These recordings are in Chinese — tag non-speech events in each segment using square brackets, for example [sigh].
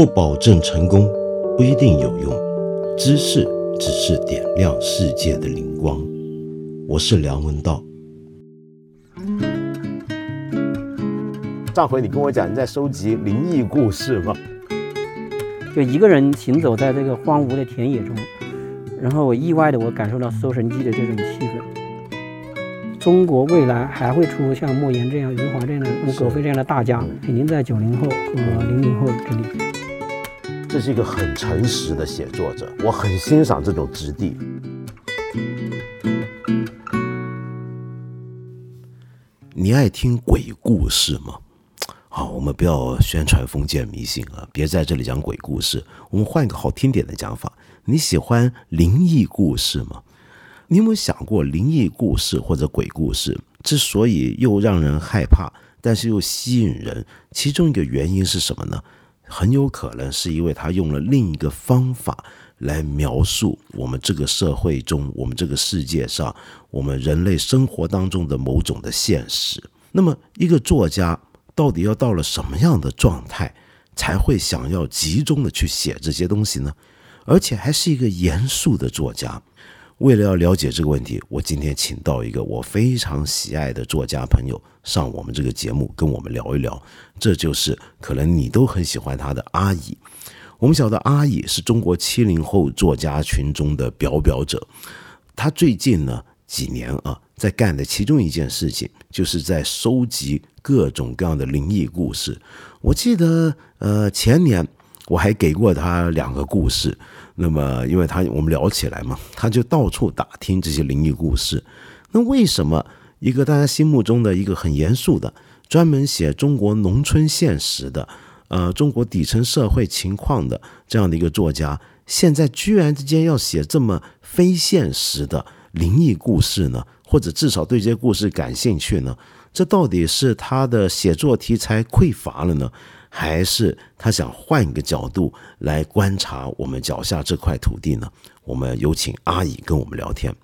不保证成功，不一定有用。知识只是点亮世界的灵光。我是梁文道。上回你跟我讲你在收集灵异故事吗？就一个人行走在这个荒芜的田野中，然后我意外的我感受到搜神记的这种气氛。中国未来还会出像莫言这样、余华这样的、葛飞这样的大家，肯定在九零后和零零后这里。这是一个很诚实的写作者，我很欣赏这种质地。你爱听鬼故事吗？好，我们不要宣传封建迷信啊，别在这里讲鬼故事。我们换一个好听点的讲法，你喜欢灵异故事吗？你有没有想过，灵异故事或者鬼故事之所以又让人害怕，但是又吸引人，其中一个原因是什么呢？很有可能是因为他用了另一个方法来描述我们这个社会中、我们这个世界上、我们人类生活当中的某种的现实。那么，一个作家到底要到了什么样的状态，才会想要集中的去写这些东西呢？而且还是一个严肃的作家。为了要了解这个问题，我今天请到一个我非常喜爱的作家朋友上我们这个节目，跟我们聊一聊。这就是可能你都很喜欢他的阿乙。我们晓得阿乙是中国七零后作家群中的表表者。他最近呢几年啊，在干的其中一件事情，就是在收集各种各样的灵异故事。我记得呃前年我还给过他两个故事。那么，因为他我们聊起来嘛，他就到处打听这些灵异故事。那为什么一个大家心目中的一个很严肃的、专门写中国农村现实的、呃中国底层社会情况的这样的一个作家，现在居然之间要写这么非现实的灵异故事呢？或者至少对这些故事感兴趣呢？这到底是他的写作题材匮乏了呢？还是他想换一个角度来观察我们脚下这块土地呢？我们有请阿姨跟我们聊天。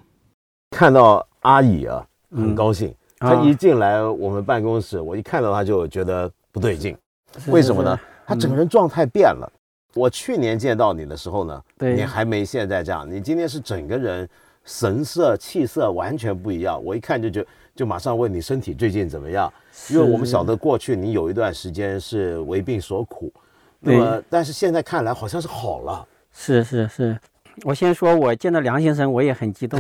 看到阿姨啊，很高兴。她一进来我们办公室，我一看到她就觉得不对劲。为什么呢？她整个人状态变了。我去年见到你的时候呢，你还没现在这样。你今天是整个人神色气色完全不一样。我一看就就就马上问你身体最近怎么样。因为我们晓得过去你有一段时间是为病所苦，那么但是现在看来好像是好了。是是是，我先说，我见到梁先生我也很激动，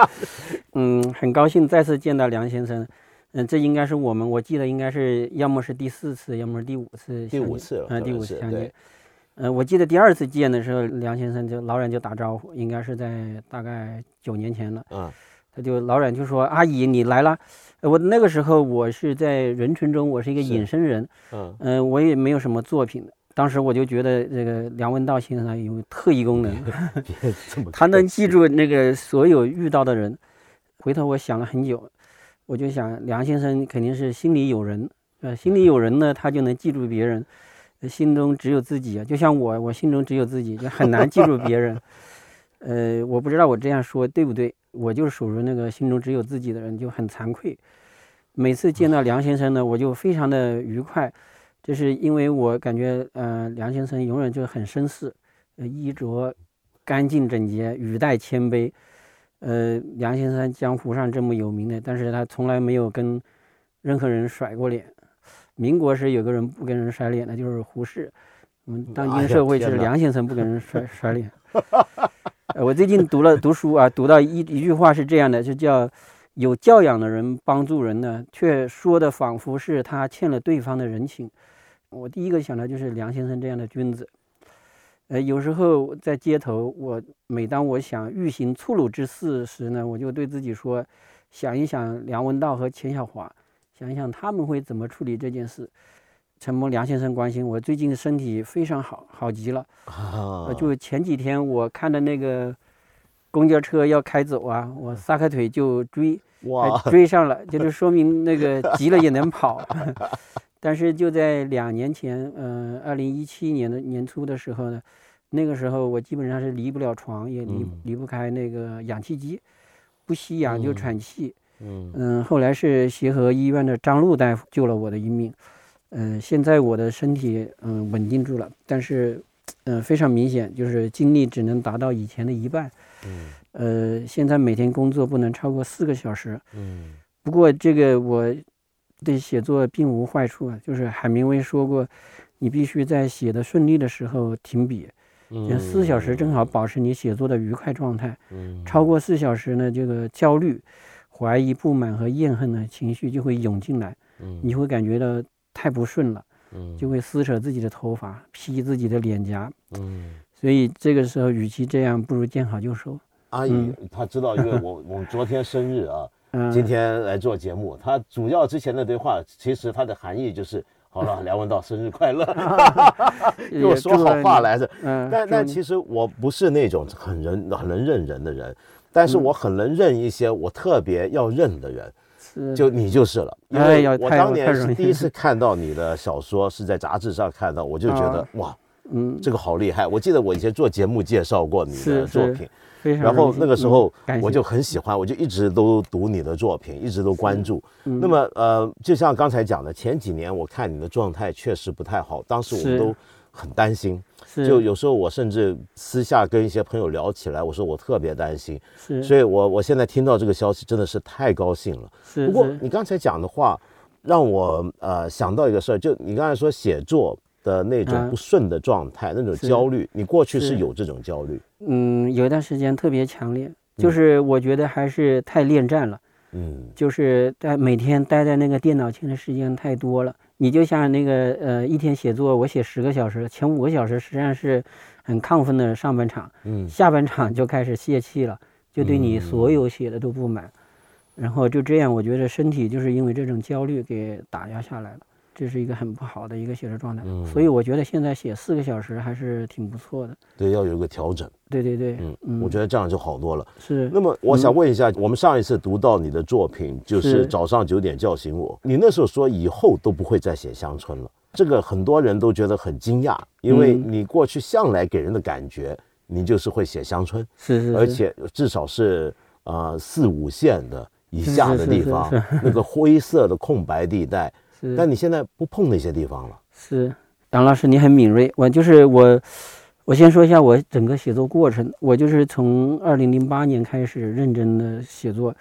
[laughs] 嗯，很高兴再次见到梁先生。嗯，这应该是我们，我记得应该是要么是第四次，要么是第五次。第五次了，嗯，第五次相见。嗯，我记得第二次见的时候，梁先生就老远就打招呼，应该是在大概九年前了。嗯，他就老冉就说：“阿姨，你来了。”我那个时候我是在人群中，我是一个隐身人，嗯嗯，我也没有什么作品。当时我就觉得这个梁文道先生有特异功能，[laughs] 他能记住那个所有遇到的人。回头我想了很久，我就想梁先生肯定是心里有人，呃，心里有人呢，他就能记住别人。心中只有自己啊，就像我，我心中只有自己，就很难记住别人。呃，我不知道我这样说对不对。我就属于那个心中只有自己的人，就很惭愧。每次见到梁先生呢，我就非常的愉快，就是因为我感觉，呃，梁先生永远就很绅士，呃，衣着干净整洁，语带谦卑。呃，梁先生江湖上这么有名的，但是他从来没有跟任何人甩过脸。民国时有个人不跟人甩脸的，就是胡适。我们当今社会就是梁先生不跟人甩 [laughs] 甩脸。我最近读了读书啊，读到一一句话是这样的，就叫有教养的人帮助人呢，却说的仿佛是他欠了对方的人情。我第一个想到就是梁先生这样的君子。呃，有时候在街头，我每当我想欲行粗鲁之事时呢，我就对自己说，想一想梁文道和钱小华，想一想他们会怎么处理这件事。承蒙梁先生关心，我最近身体非常好，好极了。啊！就前几天我看的那个公交车要开走啊，我撒开腿就追，哇，追上了，就是说明那个急了也能跑。[laughs] 但是就在两年前，嗯，二零一七年的年初的时候呢，那个时候我基本上是离不了床，也离离不开那个氧气机，不吸氧就喘气。嗯嗯，后来是协和医院的张璐大夫救了我的一命。嗯，现在我的身体嗯稳定住了，但是嗯非常明显，就是精力只能达到以前的一半。嗯，呃，现在每天工作不能超过四个小时。嗯，不过这个我对写作并无坏处啊，就是海明威说过，你必须在写的顺利的时候停笔。嗯，四小时正好保持你写作的愉快状态。嗯，超过四小时呢，这个焦虑、怀疑、不满和厌恨的情绪就会涌进来。嗯，你会感觉到。太不顺了，嗯，就会撕扯自己的头发，劈自己的脸颊，嗯，所以这个时候，与其这样，不如见好就收。阿姨，她知道，因为 [laughs] 我我们昨天生日啊，[laughs] 今天来做节目，她主要之前那堆话，其实它的含义就是，好了，[laughs] 梁文道生日快乐，给我说好话来着。嗯，但但其实我不是那种很人很能认人的人，但是我很能认一些我特别要认的人。就你就是了，因为我当年是第一次看到你的小说，是在杂志上看到，我就觉得哇，嗯，这个好厉害。我记得我以前做节目介绍过你的作品，然后那个时候我就很喜欢，我就一直都读你的作品，一直都关注。那么呃，就像刚才讲的，前几年我看你的状态确实不太好，当时我们都很担心。就有时候我甚至私下跟一些朋友聊起来，我说我特别担心，是，所以我我现在听到这个消息真的是太高兴了。是，不过你刚才讲的话，让我呃想到一个事儿，就你刚才说写作的那种不顺的状态，那种焦虑，你过去是有这种焦虑？嗯，有一段时间特别强烈，就是我觉得还是太恋战了，嗯，就是在每天待在那个电脑前的时间太多了。你就像那个呃，一天写作，我写十个小时，前五个小时实际上是很亢奋的上半场，嗯，下半场就开始泄气了，就对你所有写的都不满，然后就这样，我觉得身体就是因为这种焦虑给打压下来了。这是一个很不好的一个写作状态，所以我觉得现在写四个小时还是挺不错的。对，要有一个调整。对对对，嗯，嗯我觉得这样就好多了。是。那么我想问一下，我们上一次读到你的作品就是早上九点叫醒我，你那时候说以后都不会再写乡村了，这个很多人都觉得很惊讶，因为你过去向来给人的感觉，你就是会写乡村，是是，而且至少是呃四五线的以下的地方，那个灰色的空白地带。但你现在不碰那些地方了。是，杨老师，你很敏锐。我就是我，我先说一下我整个写作过程。我就是从二零零八年开始认真的写作，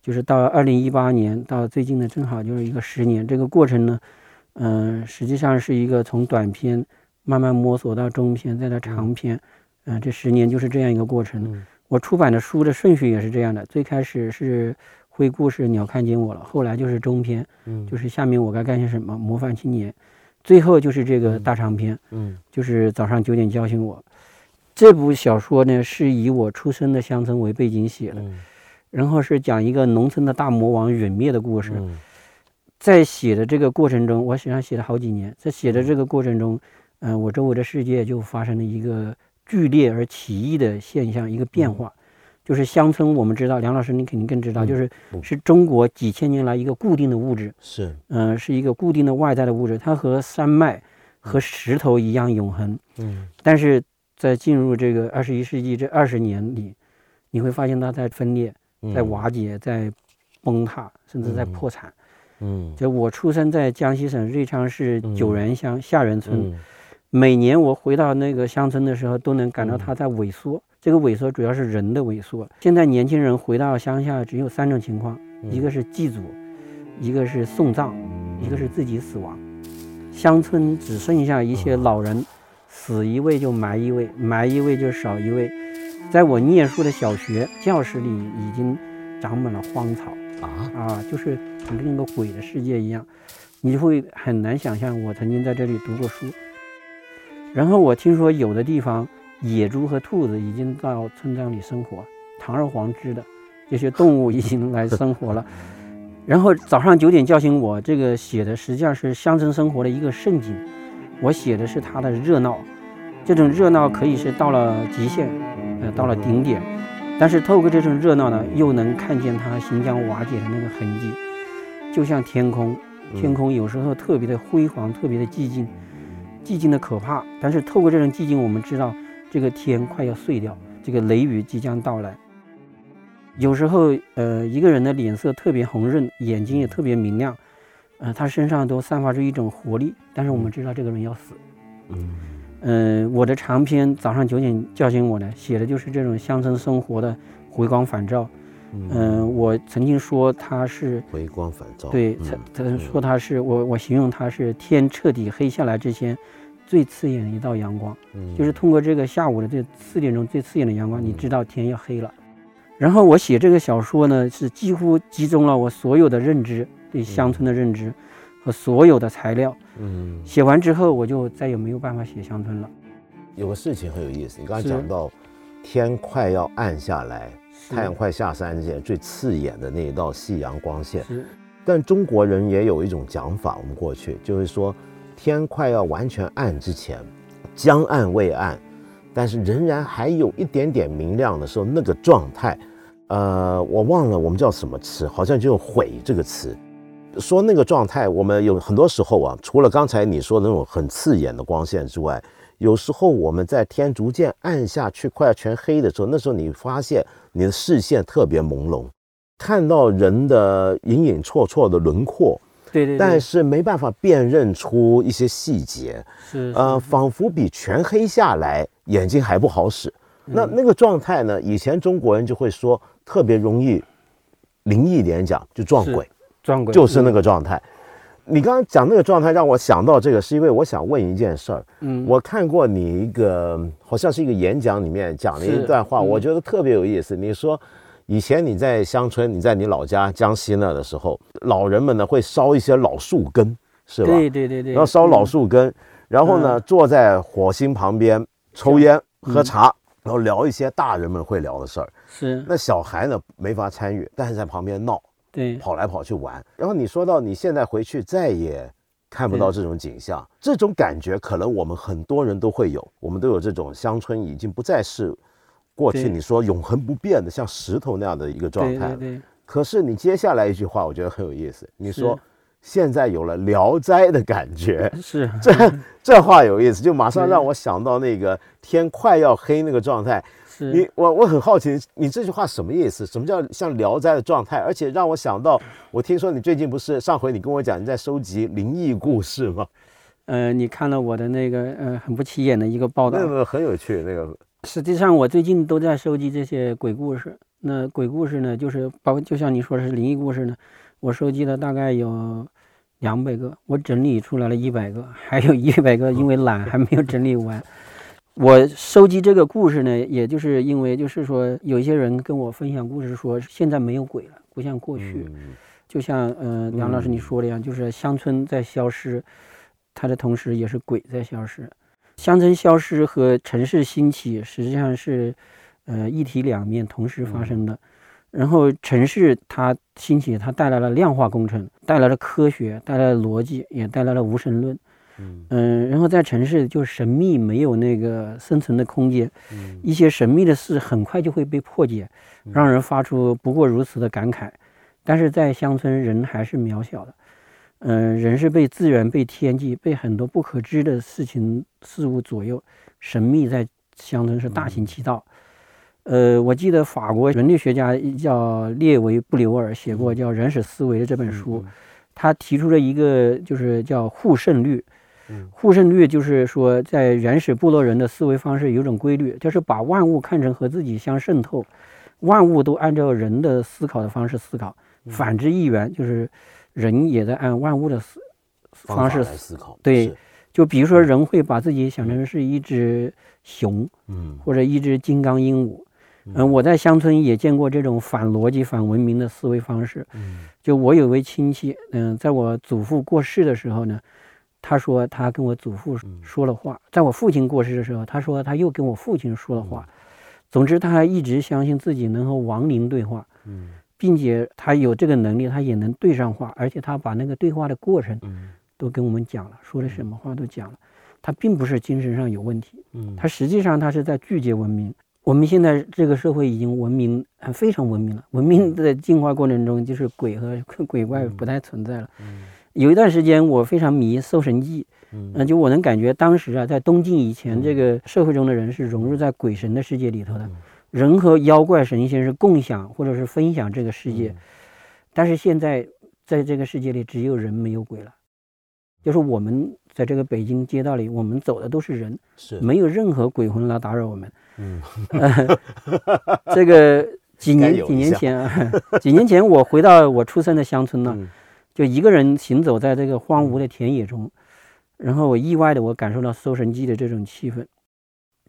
就是到二零一八年到最近的正好就是一个十年。这个过程呢，嗯，实际上是一个从短篇慢慢摸索到中篇再到长篇，嗯，这十年就是这样一个过程。我出版的书的顺序也是这样的，最开始是。灰故事，鸟看见我了。后来就是中篇，嗯，就是下面我该干些什么？模范青年，最后就是这个大长篇，嗯，就是早上九点叫醒我。这部小说呢，是以我出生的乡村为背景写的，然后是讲一个农村的大魔王陨灭的故事。在写的这个过程中，我实际上写了好几年。在写的这个过程中，嗯，我周围的世界就发生了一个剧烈而奇异的现象，一个变化。就是乡村，我们知道，梁老师你肯定更知道，就是是中国几千年来一个固定的物质，是，嗯，是一个固定的外在的物质，它和山脉和石头一样永恒，嗯，但是在进入这个二十一世纪这二十年里，你会发现它在分裂，在瓦解，在崩塌，甚至在破产，嗯，就我出生在江西省瑞昌市九原乡下原村，每年我回到那个乡村的时候，都能感到它在萎缩。这个萎缩主要是人的萎缩。现在年轻人回到乡下只有三种情况：一个是祭祖，一个是送葬，一个是自己死亡。乡村只剩下一些老人，死一位就埋一位，埋一位就少一位。在我念书的小学教室里，已经长满了荒草啊啊，就是跟个鬼的世界一样。你会很难想象我曾经在这里读过书。然后我听说有的地方。野猪和兔子已经到村庄里生活，堂而皇之的这些动物已经来生活了。[laughs] 然后早上九点叫醒我，这个写的实际上是乡村生活的一个盛景。我写的是它的热闹，这种热闹可以是到了极限，呃，到了顶点。但是透过这种热闹呢，又能看见它行将瓦解的那个痕迹，就像天空，天空有时候特别的辉煌，特别的寂静，寂静的可怕。但是透过这种寂静，我们知道。这个天快要碎掉，这个雷雨即将到来。有时候，呃，一个人的脸色特别红润，眼睛也特别明亮，呃，他身上都散发出一种活力，但是我们知道这个人要死。嗯，呃，我的长篇早上九点叫醒我呢，写的就是这种乡村生活的回光返照。嗯，我曾经说他是回光返照。对，他他说他是我，我形容他是天彻底黑下来之前最刺眼的一道阳光。嗯，就是通过这个下午的这四点钟最刺眼的阳光，你知道天要黑了。然后我写这个小说呢，是几乎集中了我所有的认知，对乡村的认知和所有的材料。嗯，写完之后我就再也没有办法写乡村了。有个事情很有意思，你刚才讲到天快要暗下来。太阳快下山之前，最刺眼的那一道夕阳光线。但中国人也有一种讲法，我们过去就是说，天快要完全暗之前，将暗未暗，但是仍然还有一点点明亮的时候，那个状态，呃，我忘了我们叫什么词，好像就用“悔”这个词，说那个状态，我们有很多时候啊，除了刚才你说的那种很刺眼的光线之外，有时候我们在天逐渐暗下去，快要全黑的时候，那时候你发现。你的视线特别朦胧，看到人的隐隐绰绰的轮廓，对对，但是没办法辨认出一些细节，是呃，仿佛比全黑下来眼睛还不好使。那那个状态呢？以前中国人就会说特别容易灵异点讲就撞鬼，撞鬼就是那个状态。你刚刚讲那个状态，让我想到这个，是因为我想问一件事儿。嗯，我看过你一个，好像是一个演讲里面讲了一段话，我觉得特别有意思。你说，以前你在乡村，你在你老家江西那的时候，老人们呢会烧一些老树根，是吧？对对对对。然后烧老树根，然后呢坐在火星旁边抽烟喝茶，然后聊一些大人们会聊的事儿。是。那小孩呢没法参与，但是在旁边闹。对，跑来跑去玩。然后你说到你现在回去再也看不到这种景象，这种感觉可能我们很多人都会有，我们都有这种乡村已经不再是过去你说永恒不变的像石头那样的一个状态。对对。可是你接下来一句话，我觉得很有意思。你说现在有了《聊斋》的感觉，[laughs] 是 [laughs] 这这话有意思，就马上让我想到那个天快要黑那个状态。你我我很好奇，你这句话什么意思？什么叫像《聊斋》的状态？而且让我想到，我听说你最近不是上回你跟我讲你在收集灵异故事吗？呃，你看了我的那个呃很不起眼的一个报道，那个很有趣。那个实际上我最近都在收集这些鬼故事。那鬼故事呢，就是包括就像你说的是灵异故事呢，我收集了大概有两百个，我整理出来了一百个，还有一百个因为懒还没有整理完。我收集这个故事呢，也就是因为，就是说，有一些人跟我分享故事，说现在没有鬼了，不像过去，就像呃梁老师你说的一样，就是乡村在消失，它的同时也是鬼在消失。乡村消失和城市兴起实际上是呃一体两面同时发生的。然后城市它兴起，它带来了量化工程，带来了科学，带来了逻辑，也带来了无神论。嗯然后在城市就神秘没有那个生存的空间，一些神秘的事很快就会被破解，让人发出不过如此的感慨。但是在乡村，人还是渺小的，嗯，人是被自然、被天际、被很多不可知的事情事物左右，神秘在乡村是大行其道。呃，我记得法国人类学家叫列维·布留尔写过叫《人史思维》的这本书，他提出了一个就是叫互胜律。互胜律就是说，在原始部落人的思维方式有种规律，就是把万物看成和自己相渗透，万物都按照人的思考的方式思考，反之亦然，就是人也在按万物的思方式思考。对，就比如说人会把自己想成是一只熊，嗯，或者一只金刚鹦鹉，嗯，我在乡村也见过这种反逻辑、反文明的思维方式。嗯，就我有位亲戚，嗯，在我祖父过世的时候呢。他说他跟我祖父说了话，在我父亲过世的时候，他说他又跟我父亲说了话。总之，他还一直相信自己能和亡灵对话，并且他有这个能力，他也能对上话，而且他把那个对话的过程都跟我们讲了，说的什么话都讲了。他并不是精神上有问题，他实际上他是在拒绝文明。我们现在这个社会已经文明，非常文明了。文明的进化过程中，就是鬼和 [laughs] 鬼怪不太存在了。有一段时间，我非常迷《搜神记》，嗯，就我能感觉当时啊，在东晋以前，这个社会中的人是融入在鬼神的世界里头的，人和妖怪神仙是共享或者是分享这个世界。但是现在在这个世界里只有人没有鬼了。就是我们在这个北京街道里，我们走的都是人，是没有任何鬼魂来打扰我们。嗯，[laughs] 这个几年几年前啊，[laughs] 几年前我回到我出生的乡村呢，就一个人行走在这个荒芜的田野中，然后我意外的我感受到搜神记的这种气氛。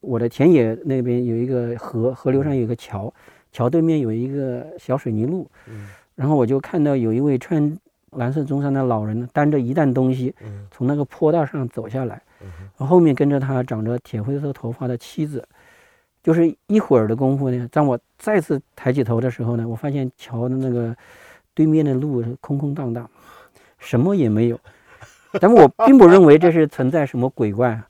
我的田野那边有一个河，河流上有一个桥，桥对面有一个小水泥路，然后我就看到有一位穿。蓝色中山的老人担着一担东西，从那个坡道上走下来，后面跟着他长着铁灰色头发的妻子。就是一会儿的功夫呢，当我再次抬起头的时候呢，我发现桥的那个对面的路空空荡荡，什么也没有。但我并不认为这是存在什么鬼怪，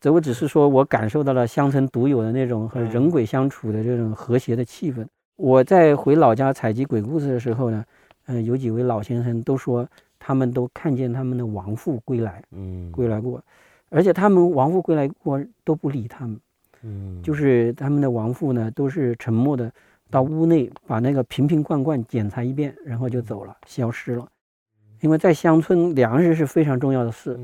这我只是说我感受到了乡村独有的那种和人鬼相处的这种和谐的气氛。我在回老家采集鬼故事的时候呢。嗯，有几位老先生都说，他们都看见他们的亡父归来，嗯，归来过，而且他们亡父归来过都不理他们，嗯，就是他们的亡父呢，都是沉默的到屋内把那个瓶瓶罐罐检查一遍，然后就走了，消失了。因为在乡村，粮食是非常重要的事，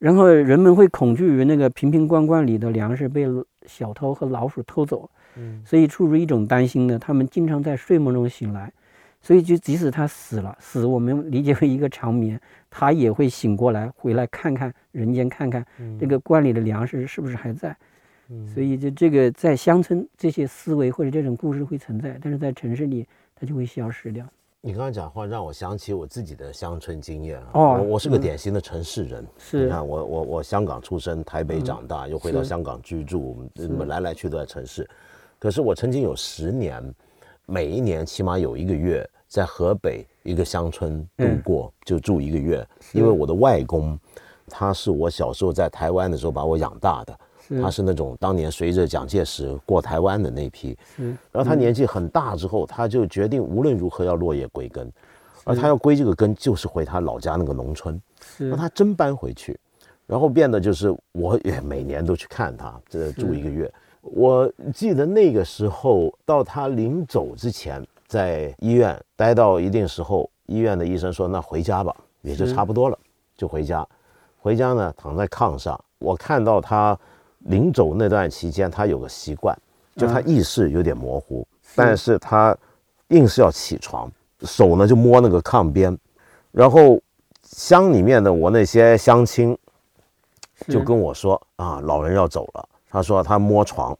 然后人们会恐惧于那个瓶瓶罐罐里的粮食被小偷和老鼠偷走，嗯，所以出于一种担心呢，他们经常在睡梦中醒来。所以，就即使他死了，死我们理解为一个长眠，他也会醒过来，回来看看人间，看看这个罐里的粮食是不是还在。所以，就这个在乡村，这些思维或者这种故事会存在，但是在城市里，它就会消失掉。你刚才讲话让我想起我自己的乡村经验啊。哦，我是个典型的城市人。是。你看，我我我香港出生，台北长大，又回到香港居住，我们来来去都在城市。可是我曾经有十年。每一年起码有一个月在河北一个乡村度过，就住一个月。因为我的外公，他是我小时候在台湾的时候把我养大的，他是那种当年随着蒋介石过台湾的那批。然后他年纪很大之后，他就决定无论如何要落叶归根，而他要归这个根就是回他老家那个农村。那他真搬回去，然后变得就是我也每年都去看他，这住一个月。我记得那个时候，到他临走之前，在医院待到一定时候，医院的医生说：“那回家吧，也就差不多了，就回家。”回家呢，躺在炕上，我看到他临走那段期间，他有个习惯，就他意识有点模糊，但是他硬是要起床，手呢就摸那个炕边，然后乡里面的我那些乡亲就跟我说：“啊，老人要走了。”他说他摸床，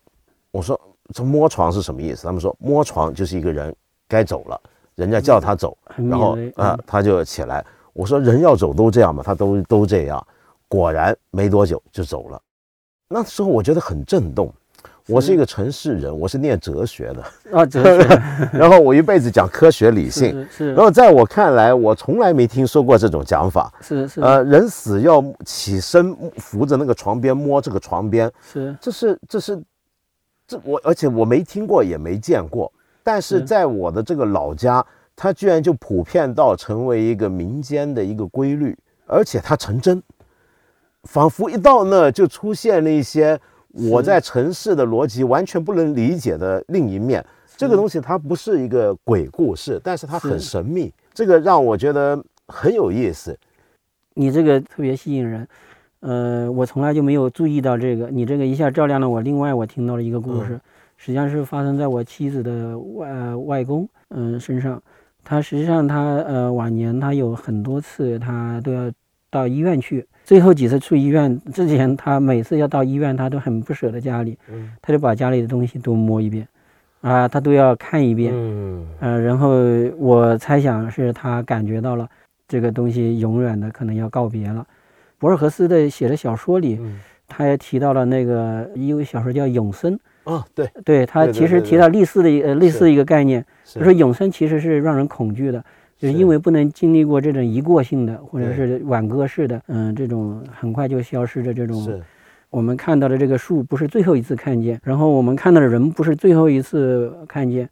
我说这摸床是什么意思？他们说摸床就是一个人该走了，人家叫他走，然后啊他就起来。我说人要走都这样嘛，他都都这样。果然没多久就走了。那时候我觉得很震动。我是一个城市人，我是念哲学的啊，哲学。[laughs] 然后我一辈子讲科学理性，是。然后在我看来，我从来没听说过这种讲法。是是。呃，人死要起身扶着那个床边摸这个床边，是。这是这是，这我而且我没听过也没见过，但是在我的这个老家，它居然就普遍到成为一个民间的一个规律，而且它成真，仿佛一到那就出现了一些。我在城市的逻辑完全不能理解的另一面，这个东西它不是一个鬼故事，但是它很神秘，这个让我觉得很有意思。你这个特别吸引人，呃，我从来就没有注意到这个，你这个一下照亮了我。另外，我听到了一个故事，实际上是发生在我妻子的外外公嗯身上。他实际上他呃晚年他有很多次他都要到医院去。最后几次去医院之前，他每次要到医院，他都很不舍得家里，他就把家里的东西都摸一遍，啊，他都要看一遍，嗯，呃，然后我猜想是他感觉到了这个东西永远的可能要告别了。博尔赫斯的写的小说里，他也提到了那个一位小说叫《永生》啊，对，对他其实提到类似的一呃类似一个概念，他说永生其实是让人恐惧的。就是因为不能经历过这种一过性的或者是挽歌式的，嗯，这种很快就消失的这种，我们看到的这个树不是最后一次看见，然后我们看到的人不是最后一次看见，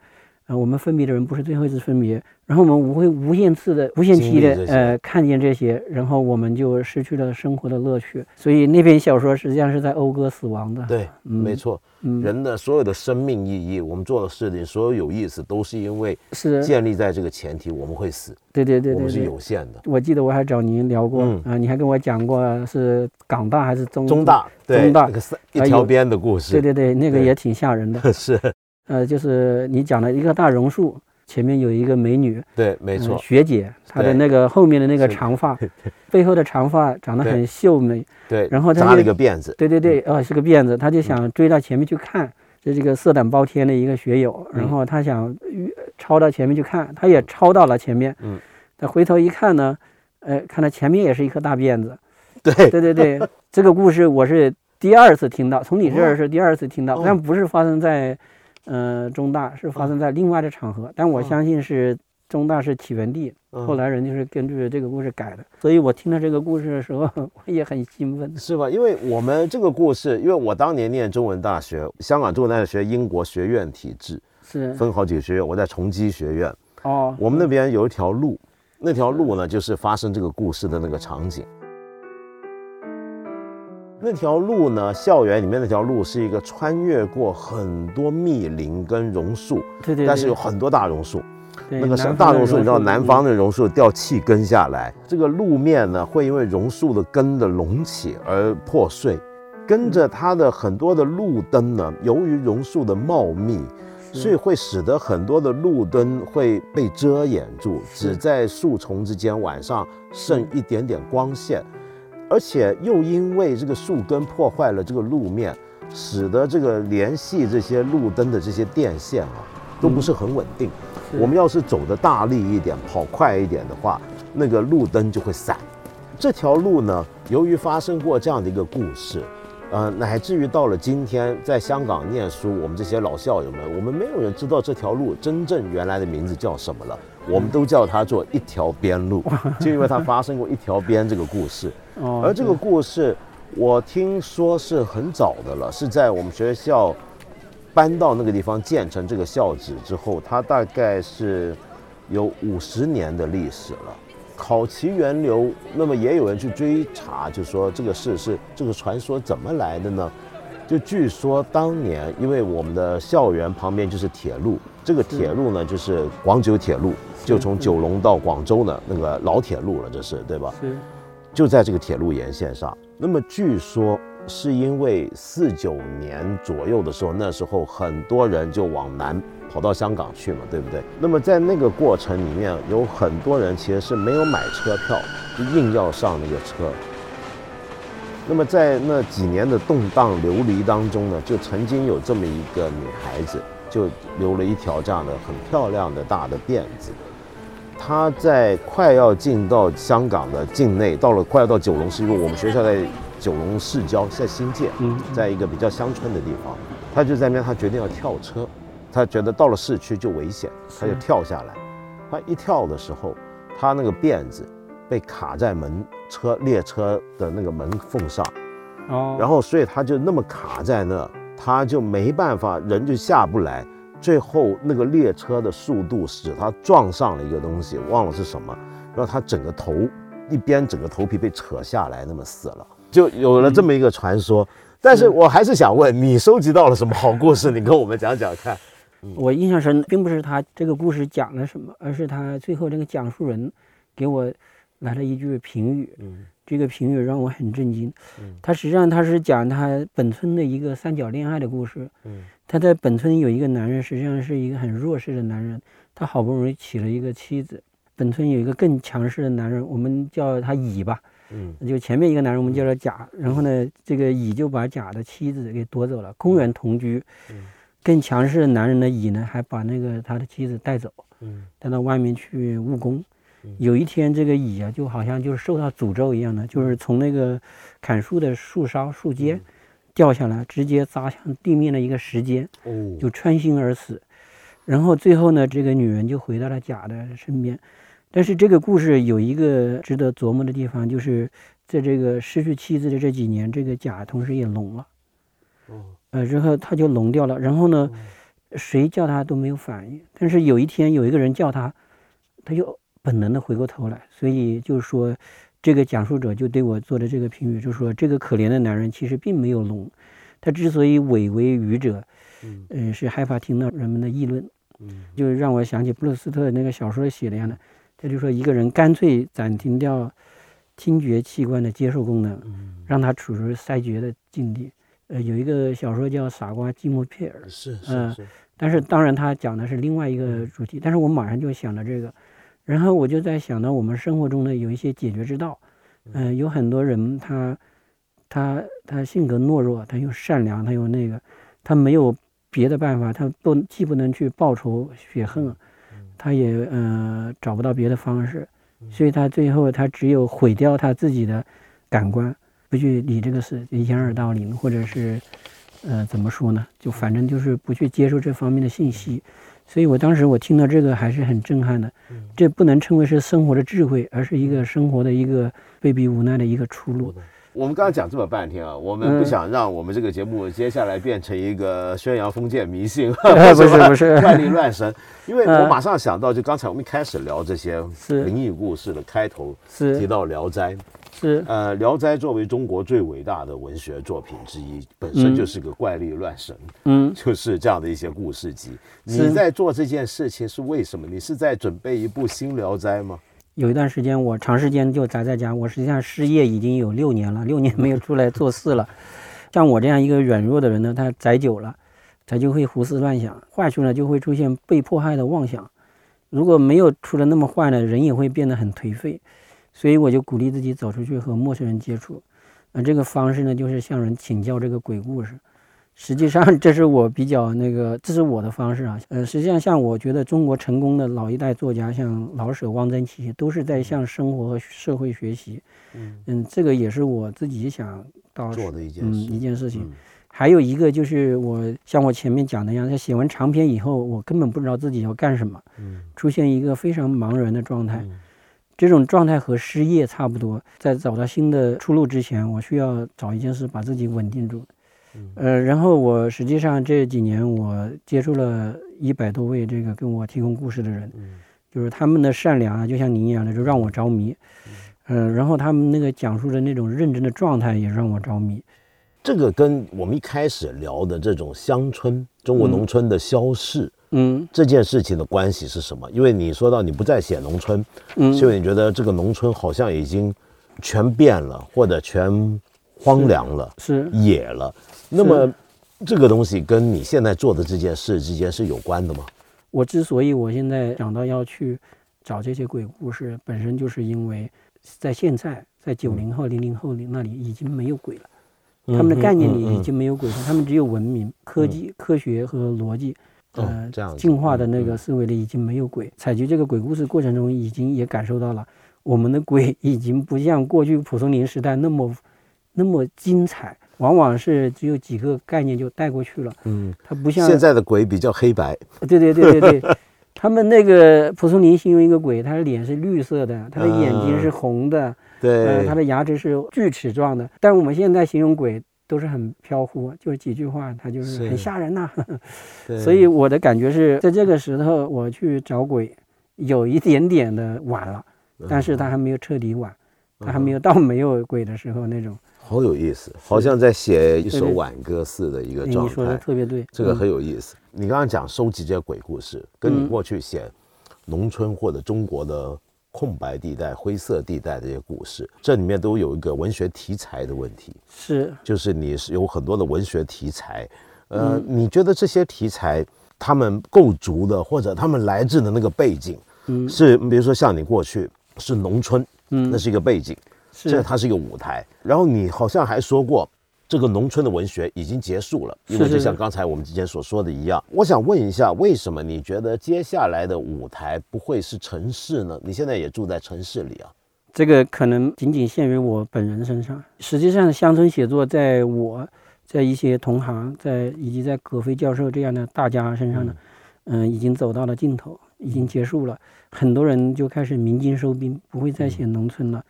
呃，我们分别的人不是最后一次分别，然后我们无会无限次的、无限期的呃看见这些，然后我们就失去了生活的乐趣。所以那篇小说实际上是在讴歌死亡的。对，没错。人的所有的生命意义，我们做的事情，所有有意思，都是因为是建立在这个前提，我们会死。对对对，我们是有限的。我记得我还找您聊过啊，你还跟我讲过是港大还是中中大？中大一条边的故事。对对对，那个也挺吓人的。[laughs] 是。呃，就是你讲的一个大榕树前面有一个美女，对，没错，学姐，她的那个后面的那个长发，背后的长发长得很秀美，对，然后扎了一个辫子，对对对，哦，是个辫子，她就想追到前面去看，就这个色胆包天的一个学友，然后她想抄到前面去看，她也抄到了前面，嗯，她回头一看呢，呃，看到前面也是一颗大辫子，对对对对，这个故事我是第二次听到，从你这儿是第二次听到，但不是发生在。呃，中大是发生在另外的场合，但我相信是中大是起源地，后来人就是根据这个故事改的，所以我听到这个故事的时候，我也很兴奋，是吧？因为我们这个故事，因为我当年念中文大学，香港中文大学英国学院体制，是。分好几个学院，我在崇基学院，哦，我们那边有一条路，那条路呢，就是发生这个故事的那个场景。那条路呢？校园里面那条路是一个穿越过很多密林跟榕树，对对，但是有很多大榕树。那个大榕树，你知道南方的榕树掉气根下来，这个路面呢会因为榕树的根的隆起而破碎，跟着它的很多的路灯呢，由于榕树的茂密，所以会使得很多的路灯会被遮掩住，只在树丛之间晚上剩一点点光线。而且又因为这个树根破坏了这个路面，使得这个联系这些路灯的这些电线啊，都不是很稳定。我们要是走的大力一点，跑快一点的话，那个路灯就会散。这条路呢，由于发生过这样的一个故事，呃，乃至于到了今天，在香港念书，我们这些老校友们，我们没有人知道这条路真正原来的名字叫什么了。我们都叫它做一条边路，[laughs] 就因为它发生过一条边这个故事。而这个故事，我听说是很早的了，是在我们学校搬到那个地方建成这个校址之后，它大概是有五十年的历史了。考其源流，那么也有人去追查，就说这个事是这个传说怎么来的呢？就据说当年因为我们的校园旁边就是铁路，这个铁路呢就是广九铁路，就从九龙到广州的那个老铁路了，这是对吧？是。就在这个铁路沿线上，那么据说是因为四九年左右的时候，那时候很多人就往南跑到香港去嘛，对不对？那么在那个过程里面，有很多人其实是没有买车票，就硬要上那个车。那么在那几年的动荡流离当中呢，就曾经有这么一个女孩子，就留了一条这样的很漂亮的大的辫子。他在快要进到香港的境内，到了快要到九龙是，因为我们学校在九龙市郊，在新界，在一个比较乡村的地方，他就在那边，他决定要跳车，他觉得到了市区就危险，他就跳下来。他一跳的时候，他那个辫子被卡在门车列车的那个门缝上，哦，然后所以他就那么卡在那，他就没办法，人就下不来。最后那个列车的速度使他撞上了一个东西，忘了是什么，然后他整个头一边整个头皮被扯下来，那么死了，就有了这么一个传说。但是我还是想问你，收集到了什么好故事？你跟我们讲讲看。我印象深，并不是他这个故事讲了什么，而是他最后这个讲述人给我来了一句评语。嗯，这个评语让我很震惊。嗯，他实际上他是讲他本村的一个三角恋爱的故事。嗯。他在本村有一个男人，实际上是一个很弱势的男人。他好不容易娶了一个妻子。本村有一个更强势的男人，我们叫他乙吧。嗯，就前面一个男人，我们叫他甲。然后呢，这个乙就把甲的妻子给夺走了，公然同居。嗯，更强势的男人的乙呢，还把那个他的妻子带走。嗯，带到外面去务工。有一天，这个乙啊，就好像就是受到诅咒一样的，就是从那个砍树的树梢树尖。掉下来，直接砸向地面的一个石阶，就穿心而死。然后最后呢，这个女人就回到了甲的身边。但是这个故事有一个值得琢磨的地方，就是在这个失去妻子的这几年，这个甲同时也聋了。呃，然后他就聋掉了。然后呢，谁叫他都没有反应。但是有一天有一个人叫他，他就本能的回过头来。所以就是说，这个讲述者就对我做的这个评语，就是说这个可怜的男人其实并没有聋，他之所以伪为愚者，嗯，是害怕听到人们的议论，嗯，就让我想起布鲁斯特那个小说写的样的，他就说一个人干脆暂停掉听觉器官的接受功能，让他处于塞觉的境地。呃，有一个小说叫《傻瓜吉姆·佩尔》，是是是，但是当然他讲的是另外一个主题。但是我马上就想到这个，然后我就在想到我们生活中呢有一些解决之道。嗯，有很多人他他他性格懦弱，他又善良，他又那个，他没有别的办法，他不既不能去报仇雪恨，他也呃找不到别的方式，所以他最后他只有毁掉他自己的感官。不去理这个事，掩耳盗铃，或者是，呃，怎么说呢？就反正就是不去接受这方面的信息。所以我当时我听到这个还是很震撼的。这不能称为是生活的智慧，而是一个生活的一个被逼无奈的一个出路。我们刚刚讲这么半天啊，我们不想让我们这个节目接下来变成一个宣扬封建迷信，不 [laughs] 是不是。怪力乱神。[laughs] 因为我马上想到，就刚才我们一开始聊这些灵异故事的开头，是。提到《聊斋》。是呃，《聊斋》作为中国最伟大的文学作品之一，本身就是个怪力乱神，嗯，[laughs] 就是这样的一些故事集。你在做这件事情是为什么？你是在准备一部新《聊斋》吗？有一段时间，我长时间就宅在家，我实际上失业已经有六年了，六年没有出来做事了。像我这样一个软弱的人呢，他宅久了，他就会胡思乱想，坏处呢就会出现被迫害的妄想。如果没有出的那么坏呢，人也会变得很颓废。所以我就鼓励自己走出去和陌生人接触，那，这个方式呢，就是向人请教这个鬼故事。实际上，这是我比较那个，这是我的方式啊。呃，实际上，像我觉得中国成功的老一代作家，像老舍、汪曾祺，都是在向生活和社会学习。嗯嗯，这个也是我自己想到做的一件嗯一件事情。还有一个就是我像我前面讲的一样，在写完长篇以后，我根本不知道自己要干什么，嗯，出现一个非常茫然的状态。这种状态和失业差不多，在找到新的出路之前，我需要找一件事把自己稳定住。呃，然后我实际上这几年我接触了一百多位这个跟我提供故事的人，就是他们的善良啊，就像您一样的，就让我着迷。嗯，然后他们那个讲述的那种认真的状态也让我着迷。这个跟我们一开始聊的这种乡村、中国农村的消逝。嗯，这件事情的关系是什么？因为你说到你不再写农村，嗯，所以你觉得这个农村好像已经全变了，或者全荒凉了，是野了。那么这个东西跟你现在做的这件事之间是有关的吗？我之所以我现在想到要去找这些鬼故事，本身就是因为在现在，在九零后、零零后里那里已经没有鬼了，他们的概念里已经没有鬼了，他们只有文明、科技、科学和逻辑。呃，这样进化的那个思维里已经没有鬼。采集这个鬼故事过程中，已经也感受到了，我们的鬼 [laughs] 已经不像过去蒲松龄时代那么那么精彩，往往是只有几个概念就带过去了。嗯，它不像现在的鬼比较黑白。对对对对对，[laughs] 他们那个蒲松龄形容一个鬼，他的脸是绿色的，他的眼睛是红的，对，他的牙齿是锯齿状的。但我们现在形容鬼。都是很飘忽，就是几句话，他就是很吓人呐。[laughs] 所以我的感觉是在这个时候我去找鬼，有一点点的晚了，但是他还没有彻底晚，他还没有到没有鬼的时候那种。好有意思，好像在写一首挽歌似的一个状态。你说的特别对，这个很有意思。你刚刚讲收集这些鬼故事，跟你过去写农村或者中国的。空白地带、灰色地带的一些故事，这里面都有一个文学题材的问题，是，就是你是有很多的文学题材，呃，你觉得这些题材他们构筑的，或者他们来自的那个背景，嗯，是比如说像你过去是农村，嗯，那是一个背景，是，它是一个舞台，然后你好像还说过。这个农村的文学已经结束了，因为就像刚才我们之前所说的一样。我想问一下，为什么你觉得接下来的舞台不会是城市呢？你现在也住在城市里啊？这个可能仅仅限于我本人身上。实际上，乡村写作在我在一些同行，在以及在葛飞教授这样的大家身上呢，嗯，已经走到了尽头，已经结束了。很多人就开始鸣金收兵，不会再写农村了。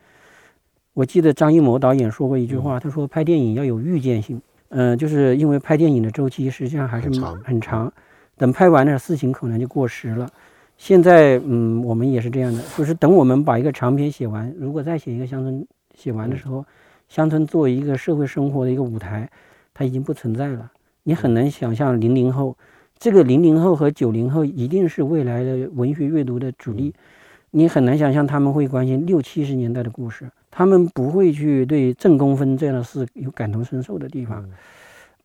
我记得张艺谋导演说过一句话，他说拍电影要有预见性，嗯，就是因为拍电影的周期实际上还是很长，等拍完了，事情可能就过时了。现在，嗯，我们也是这样的，就是等我们把一个长篇写完，如果再写一个乡村写完的时候，乡村作为一个社会生活的一个舞台，它已经不存在了。你很难想象零零后，这个零零后和九零后一定是未来的文学阅读的主力。你很难想象他们会关心六七十年代的故事，他们不会去对正公分这样的事有感同身受的地方。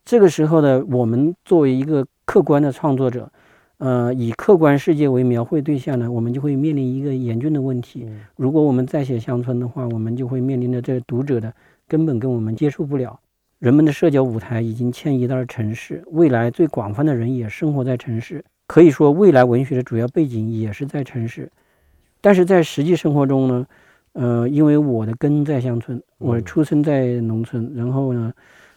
这个时候呢，我们作为一个客观的创作者。呃，以客观世界为描绘对象呢，我们就会面临一个严峻的问题。如果我们再写乡村的话，我们就会面临着这读者的根本跟我们接触不了。人们的社交舞台已经迁移到了城市，未来最广泛的人也生活在城市。可以说，未来文学的主要背景也是在城市。但是在实际生活中呢，呃，因为我的根在乡村，我出生在农村，然后呢，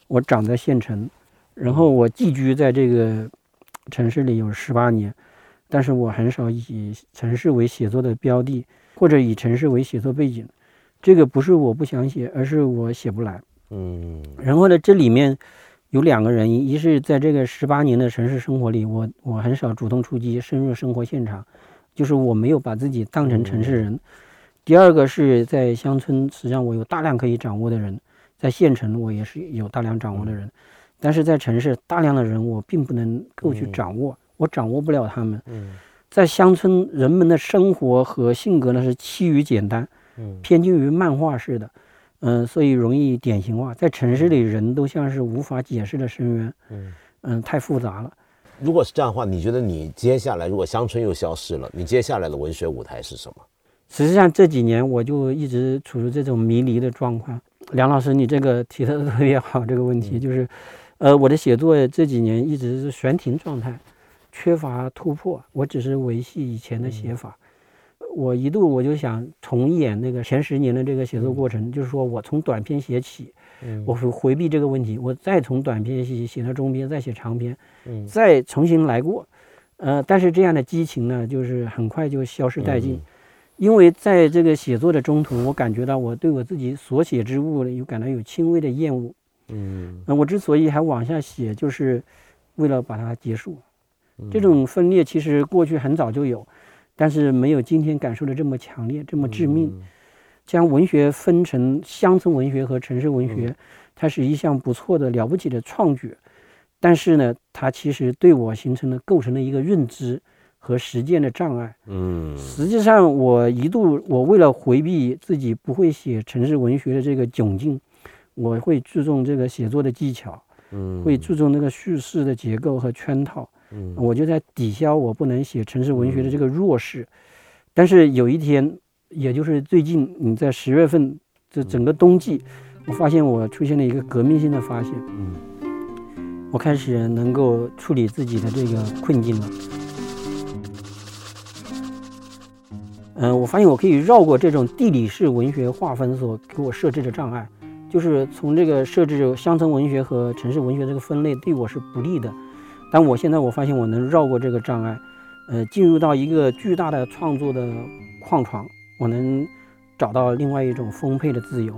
我长在县城，然后我寄居在这个。城市里有十八年，但是我很少以城市为写作的标的，或者以城市为写作背景。这个不是我不想写，而是我写不来。嗯。然后呢，这里面有两个原因：一是在这个十八年的城市生活里，我我很少主动出击，深入生活现场，就是我没有把自己当成城市人。第二个是在乡村，实际上我有大量可以掌握的人；在县城，我也是有大量掌握的人。但是在城市，大量的人我并不能够去掌握，我掌握不了他们。嗯在乡村，人们的生活和性格呢是趋于简单，嗯偏近于漫画式的，嗯，所以容易典型化。在城市里，人都像是无法解释的深渊，嗯，太复杂了。如果是这样的话，你觉得你接下来如果乡村又消失了，你接下来的文学舞台是什么？实际上这几年我就一直处于这种迷离的状况。梁老师，你这个 [laughs] 提的特别好，这个问题就是。呃，我的写作这几年一直是悬停状态，缺乏突破。我只是维系以前的写法。我一度我就想重演那个前十年的这个写作过程，就是说我从短篇写起，我会回避这个问题，我再从短篇写写到中篇，再写长篇，再重新来过。呃，但是这样的激情呢，就是很快就消失殆尽，因为在这个写作的中途，我感觉到我对我自己所写之物呢，有感到有轻微的厌恶。嗯，那我之所以还往下写，就是为了把它结束。这种分裂其实过去很早就有，但是没有今天感受的这么强烈，这么致命。将文学分成乡村文学和城市文学，它是一项不错的、了不起的创举。但是呢，它其实对我形成了、构成了一个认知和实践的障碍。嗯，实际上我一度，我为了回避自己不会写城市文学的这个窘境。我会注重这个写作的技巧，嗯，会注重那个叙事的结构和圈套，嗯，我就在抵消我不能写城市文学的这个弱势。但是有一天，也就是最近，你在十月份这整个冬季，我发现我出现了一个革命性的发现，嗯，我开始能够处理自己的这个困境了。嗯，我发现我可以绕过这种地理式文学划分所给我设置的障碍。就是从这个设置乡村文学和城市文学这个分类对我是不利的，但我现在我发现我能绕过这个障碍，呃，进入到一个巨大的创作的矿床，我能找到另外一种丰沛的自由。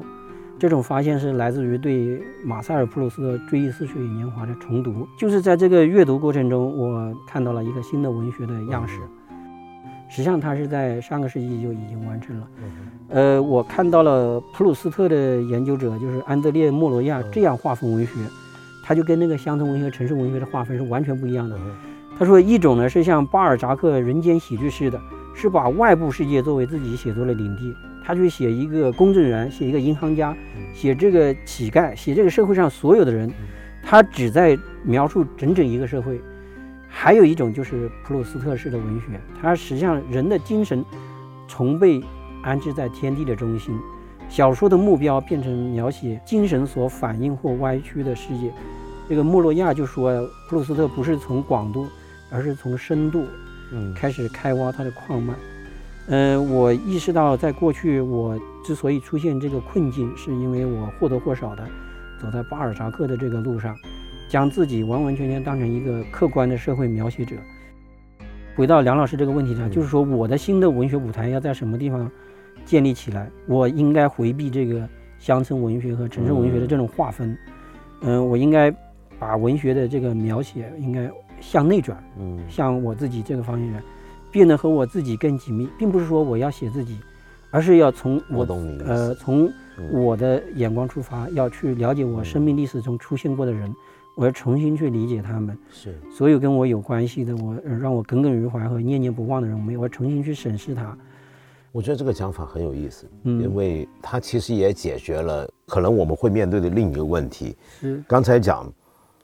这种发现是来自于对马塞尔·普鲁斯特《追忆似水年华》的重读，就是在这个阅读过程中，我看到了一个新的文学的样式。实际上，它是在上个世纪就已经完成了。呃，我看到了普鲁斯特的研究者，就是安德烈·莫罗亚这样划分文学，他就跟那个乡村文学、城市文学的划分是完全不一样的。他说，一种呢是像巴尔扎克人间喜剧似的，是把外部世界作为自己写作的领地，他去写一个公证人，写一个银行家，写这个乞丐，写这个社会上所有的人，他只在描述整整一个社会。还有一种就是普鲁斯特式的文学，它实际上人的精神从被安置在天地的中心，小说的目标变成描写精神所反映或歪曲的世界。这个莫洛亚就说，普鲁斯特不是从广度，而是从深度，嗯，开始开挖他的矿脉。嗯，我意识到，在过去我之所以出现这个困境，是因为我或多或少的走在巴尔扎克的这个路上。将自己完完全全当成一个客观的社会描写者。回到梁老师这个问题上，就是说我的新的文学舞台要在什么地方建立起来？我应该回避这个乡村文学和城市文学的这种划分。嗯，我应该把文学的这个描写应该向内转，嗯，向我自己这个方向，变得和我自己更紧密，并不是说我要写自己，而是要从我呃从我的眼光出发，要去了解我生命历史中出现过的人，我要重新去理解他们，是所有跟我有关系的，我让我耿耿于怀和念念不忘的人，我要重新去审视他。我觉得这个讲法很有意思，嗯因为它其实也解决了可能我们会面对的另一个问题。是刚才讲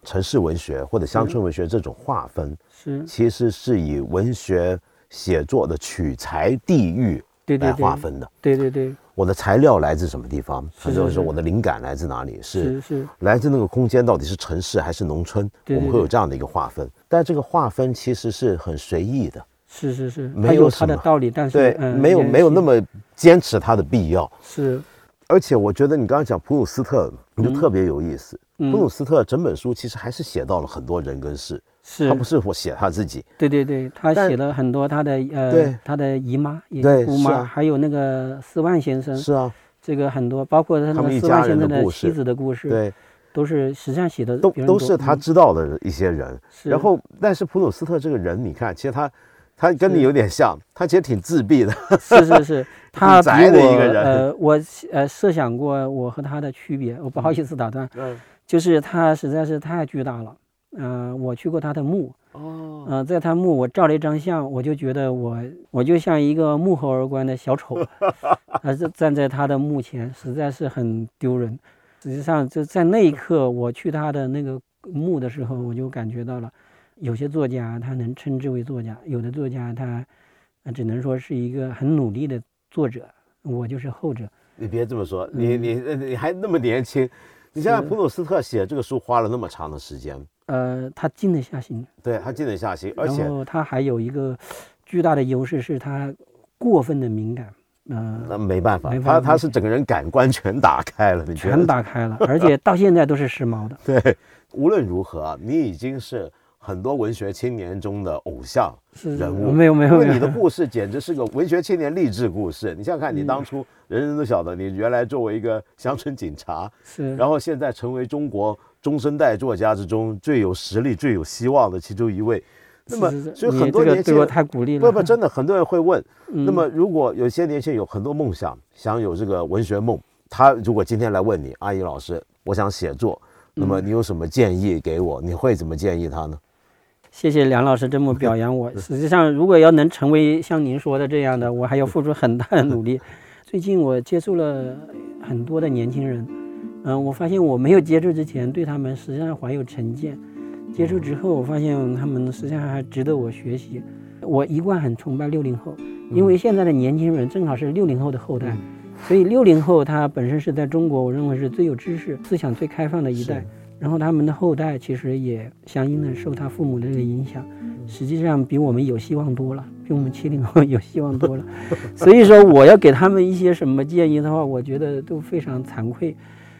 城市文学或者乡村文学这种划分，是其实是以文学写作的取材地域来划分的。对对对，我的材料来自什么地方？或者说我的灵感来自哪里？是是来自那个空间到底是城市还是农村？我们会有这样的一个划分，但这个划分其实是很随意的。是是是，没有它的道理，但是对，没有没有那么坚持它的必要。是，而且我觉得你刚刚讲普鲁斯特，你就特别有意思。普鲁斯特整本书其实还是写到了很多人跟事，是他不是我写他自己。对对对，他写了很多他的呃，他的姨妈、姑妈，还有那个斯万先生。是啊，这个很多，包括他那个斯万先生的妻子的故事，对，都是实际上写的都都是他知道的一些人。是，然后但是普鲁斯特这个人，你看，其实他。他跟你有点像，他其实挺自闭的。是是是，[laughs] 他宅的一个人。呃，我呃设想过我和他的区别，我不好意思打断。嗯，就是他实在是太巨大了。嗯，我去过他的墓。哦。嗯，在他墓，我照了一张相，我就觉得我我就像一个幕后而观的小丑，[laughs] 还是站在他的墓前，实在是很丢人。实际上，就在那一刻，我去他的那个墓的时候，我就感觉到了。有些作家他能称之为作家，有的作家他，只能说是一个很努力的作者。我就是后者。你别这么说，你你你还那么年轻，你像普鲁斯特写这个书花了那么长的时间。呃，他静得下心。对他静得下心，而且他还有一个巨大的优势，是他过分的敏感。嗯，那没办法，他他是整个人感官全打开了，全打开了，而且到现在都是时髦的。[laughs] 对，无论如何，你已经是。很多文学青年中的偶像人物，没有没有，因为你的故事简直是个文学青年励志故事。你想想看，你当初人人都晓得，你原来作为一个乡村警察，是，然后现在成为中国中生代作家之中最有实力、最有希望的其中一位。那么，所以很多年轻人太鼓励了。不不，真的很多人会问，[laughs] 那么如果有些年轻人有很多梦想，想有这个文学梦，他如果今天来问你，阿姨老师，我想写作，那么你有什么建议给我？你会怎么建议他呢？谢谢梁老师这么表扬我。[laughs] 实际上，如果要能成为像您说的这样的，我还要付出很大的努力。[laughs] 最近我接触了很多的年轻人，嗯，我发现我没有接触之前对他们实际上怀有成见，接触之后我发现他们实际上还值得我学习。我一贯很崇拜六零后，因为现在的年轻人正好是六零后的后代，所以六零后他本身是在中国，我认为是最有知识、思想最开放的一代。然后他们的后代其实也相应的受他父母的这个影响，实际上比我们有希望多了，比我们七零后 [laughs] 有希望多了。所以说我要给他们一些什么建议的话，我觉得都非常惭愧。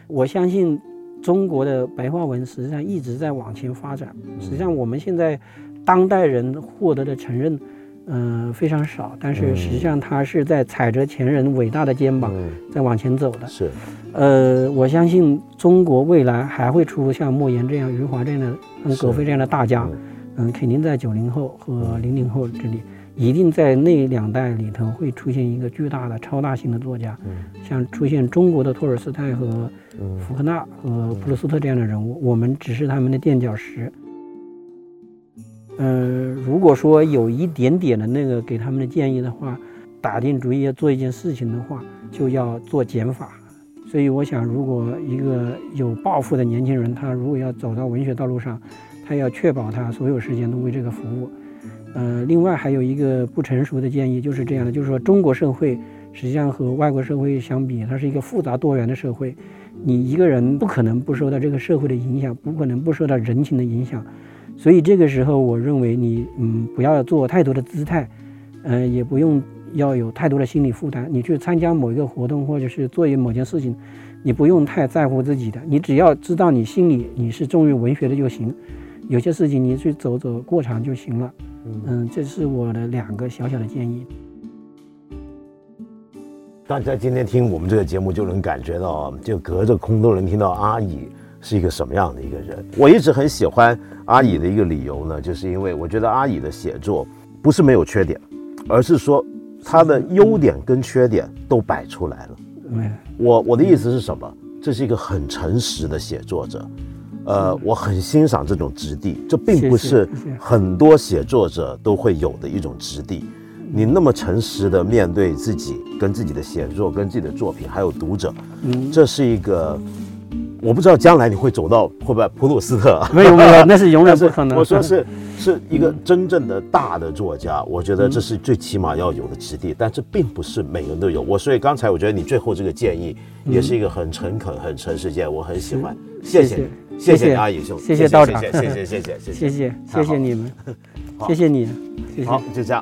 我相信中国的白话文实际上一直在往前发展，实际上我们现在当代人获得的承认。嗯，非常少，但是实际上他是在踩着前人伟大的肩膀在往前走的。是，呃，我相信中国未来还会出像莫言这样、余华这样的、像，葛飞这样的大家。嗯，肯定在九零后和零零后这里，一定在那两代里头会出现一个巨大的、超大型的作家。嗯，像出现中国的托尔斯泰和福克纳和普鲁斯特这样的人物，我们只是他们的垫脚石。嗯，如果说有一点点的那个给他们的建议的话，打定主意要做一件事情的话，就要做减法。所以我想，如果一个有抱负的年轻人，他如果要走到文学道路上，他要确保他所有时间都为这个服务。呃，另外还有一个不成熟的建议，就是这样的，就是说中国社会实际上和外国社会相比，它是一个复杂多元的社会，你一个人不可能不受到这个社会的影响，不可能不受到人情的影响。所以这个时候，我认为你嗯不要做太多的姿态，嗯也不用要有太多的心理负担。你去参加某一个活动或者是做一某件事情，你不用太在乎自己的，你只要知道你心里你是重于文学的就行。有些事情你去走走过场就行了。嗯，这是我的两个小小的建议。大家今天听我们这个节目就能感觉到，就隔着空都能听到阿姨。是一个什么样的一个人。我一直很喜欢阿乙的一个理由呢，就是因为我觉得阿乙的写作不是没有缺点，而是说他的优点跟缺点都摆出来了。我我的意思是什么？这是一个很诚实的写作者，呃，我很欣赏这种质地，这并不是很多写作者都会有的一种质地。你那么诚实的面对自己，跟自己的写作，跟自己的作品，还有读者，嗯，这是一个，我不知道将来你会走到会不会普鲁斯特？没有没有，那是永远 [laughs] 不可能。我说是 [laughs] 是一个真正的大的作家，我觉得这是最起码要有的质地，但这并不是每个人都有。我所以刚才我觉得你最后这个建议也是一个很诚恳、很诚实建议，我很喜欢。谢谢，谢谢阿姨兄，谢谢道长，谢谢谢谢谢谢谢谢谢谢你们，谢谢你，好，就这样。